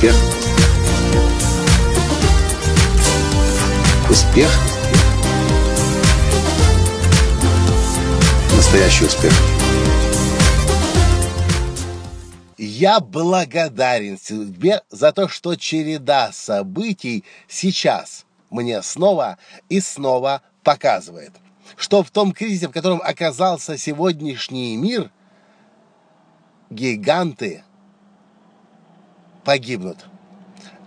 Успех. Успех. Настоящий успех. Я благодарен тебе за то, что череда событий сейчас мне снова и снова показывает, что в том кризисе, в котором оказался сегодняшний мир, гиганты погибнут,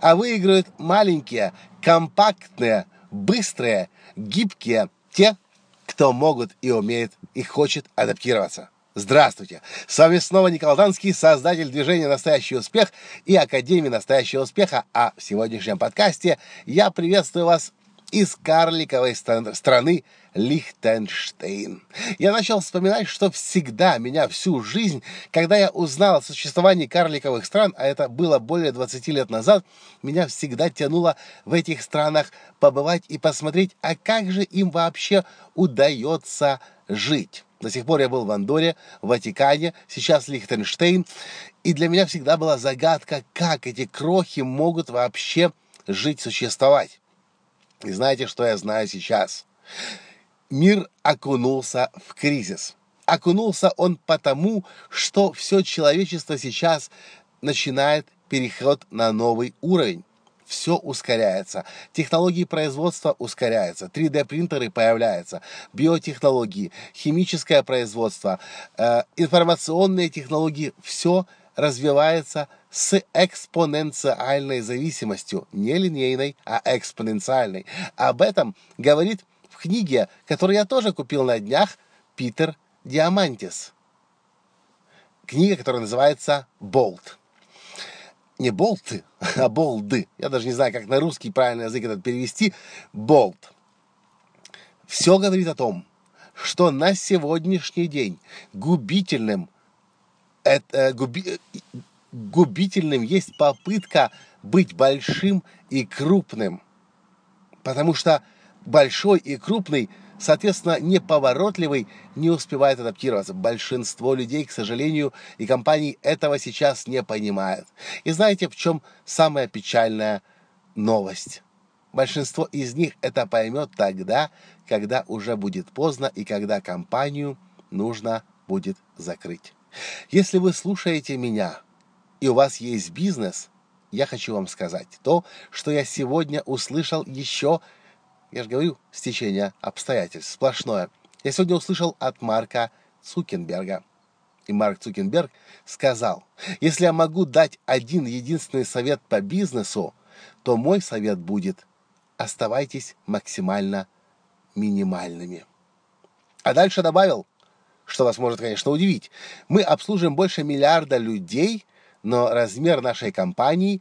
а выиграют маленькие, компактные, быстрые, гибкие, те, кто могут и умеет и хочет адаптироваться. Здравствуйте! С вами снова Николай Данский, создатель движения «Настоящий успех» и Академии «Настоящего успеха». А в сегодняшнем подкасте я приветствую вас из карликовой страны Лихтенштейн. Я начал вспоминать, что всегда меня всю жизнь, когда я узнал о существовании карликовых стран, а это было более 20 лет назад, меня всегда тянуло в этих странах побывать и посмотреть, а как же им вообще удается жить. До сих пор я был в Андоре, в Ватикане, сейчас Лихтенштейн. И для меня всегда была загадка, как эти крохи могут вообще жить, существовать. И знаете, что я знаю сейчас? Мир окунулся в кризис. Окунулся он потому, что все человечество сейчас начинает переход на новый уровень. Все ускоряется. Технологии производства ускоряются. 3D-принтеры появляются. Биотехнологии, химическое производство, э, информационные технологии. Все развивается с экспоненциальной зависимостью, не линейной, а экспоненциальной. Об этом говорит в книге, которую я тоже купил на днях, Питер Диамантис. Книга, которая называется «Болт». Не болты, а болды. Я даже не знаю, как на русский правильный язык этот перевести. Болт. Все говорит о том, что на сегодняшний день губительным это, губи, губительным есть попытка быть большим и крупным. Потому что большой и крупный, соответственно, неповоротливый не успевает адаптироваться. Большинство людей, к сожалению, и компаний этого сейчас не понимают. И знаете, в чем самая печальная новость? Большинство из них это поймет тогда, когда уже будет поздно и когда компанию нужно будет закрыть. Если вы слушаете меня, и у вас есть бизнес, я хочу вам сказать то, что я сегодня услышал еще, я же говорю, стечение обстоятельств, сплошное. Я сегодня услышал от Марка Цукенберга. И Марк Цукенберг сказал, если я могу дать один единственный совет по бизнесу, то мой совет будет оставайтесь максимально минимальными. А дальше добавил, что вас может, конечно, удивить. Мы обслуживаем больше миллиарда людей, но размер нашей компании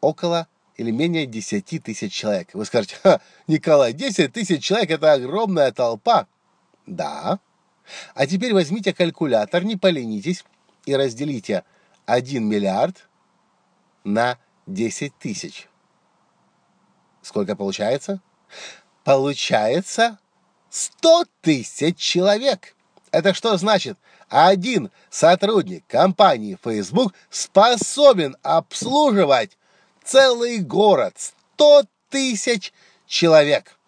около или менее 10 тысяч человек. Вы скажете, Ха, Николай, 10 тысяч человек – это огромная толпа. Да. А теперь возьмите калькулятор, не поленитесь, и разделите 1 миллиард на 10 тысяч. Сколько получается? Получается 100 тысяч человек. Это что значит? Один сотрудник компании Facebook способен обслуживать целый город, 100 тысяч человек.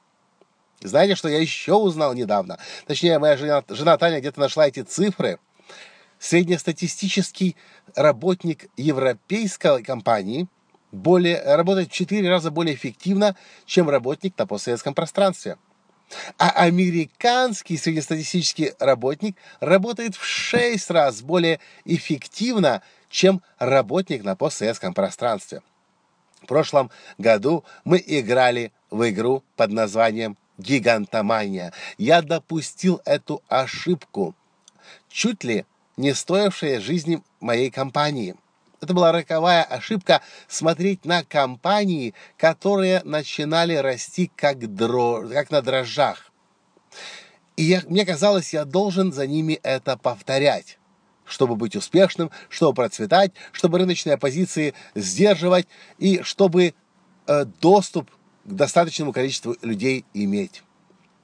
Знаете, что я еще узнал недавно? Точнее, моя жена, жена Таня где-то нашла эти цифры. Среднестатистический работник европейской компании более, работает в 4 раза более эффективно, чем работник на постсоветском пространстве. А американский среднестатистический работник работает в 6 раз более эффективно, чем работник на постсоветском пространстве. В прошлом году мы играли в игру под названием «Гигантомания». Я допустил эту ошибку, чуть ли не стоившая жизни моей компании – это была роковая ошибка смотреть на компании, которые начинали расти как, дро... как на дрожжах. И я, мне казалось, я должен за ними это повторять, чтобы быть успешным, чтобы процветать, чтобы рыночные позиции сдерживать и чтобы э, доступ к достаточному количеству людей иметь.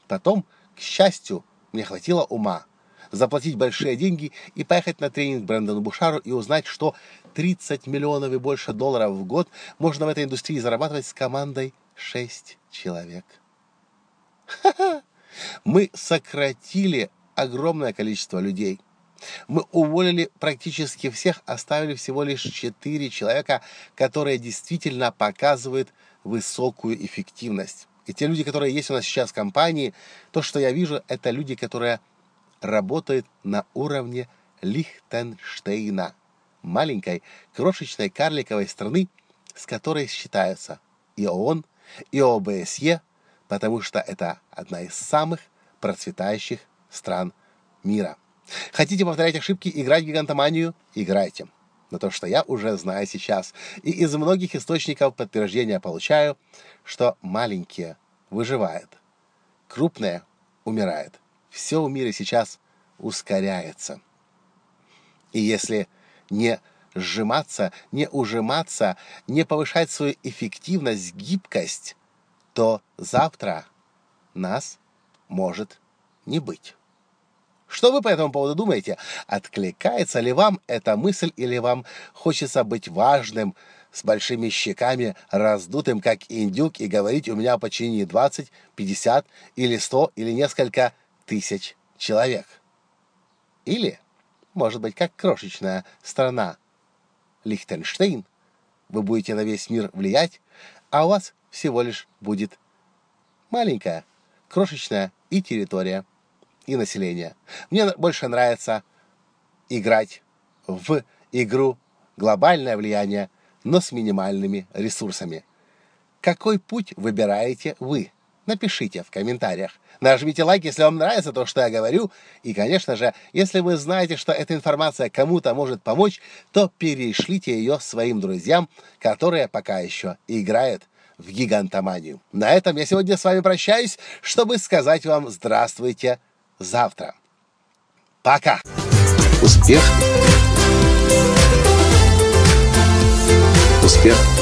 Потом, к счастью, мне хватило ума заплатить большие деньги и поехать на тренинг Брэндону Бушару и узнать, что 30 миллионов и больше долларов в год можно в этой индустрии зарабатывать с командой 6 человек. Мы сократили огромное количество людей. Мы уволили практически всех, оставили всего лишь 4 человека, которые действительно показывают высокую эффективность. И те люди, которые есть у нас сейчас в компании, то, что я вижу, это люди, которые работают на уровне Лихтенштейна, маленькой крошечной карликовой страны, с которой считаются и ООН, и ОБСЕ, потому что это одна из самых процветающих стран мира. Хотите повторять ошибки, играть в гигантоманию? Играйте. Но то, что я уже знаю сейчас, и из многих источников подтверждения получаю, что маленькие выживают, крупные умирают. Все в мире сейчас ускоряется. И если не сжиматься, не ужиматься, не повышать свою эффективность, гибкость, то завтра нас может не быть. Что вы по этому поводу думаете? Откликается ли вам эта мысль или вам хочется быть важным, с большими щеками, раздутым, как индюк, и говорить у меня по чине 20, 50 или 100 или несколько тысяч человек? Или, может быть, как крошечная страна Лихтенштейн, вы будете на весь мир влиять, а у вас всего лишь будет маленькая, крошечная и территория – и населения. Мне больше нравится играть в игру глобальное влияние, но с минимальными ресурсами. Какой путь выбираете вы? Напишите в комментариях. Нажмите лайк, если вам нравится то, что я говорю. И, конечно же, если вы знаете, что эта информация кому-то может помочь, то перешлите ее своим друзьям, которые пока еще играют в гигантоманию. На этом я сегодня с вами прощаюсь, чтобы сказать вам здравствуйте, завтра. Пока! Успех! Успех!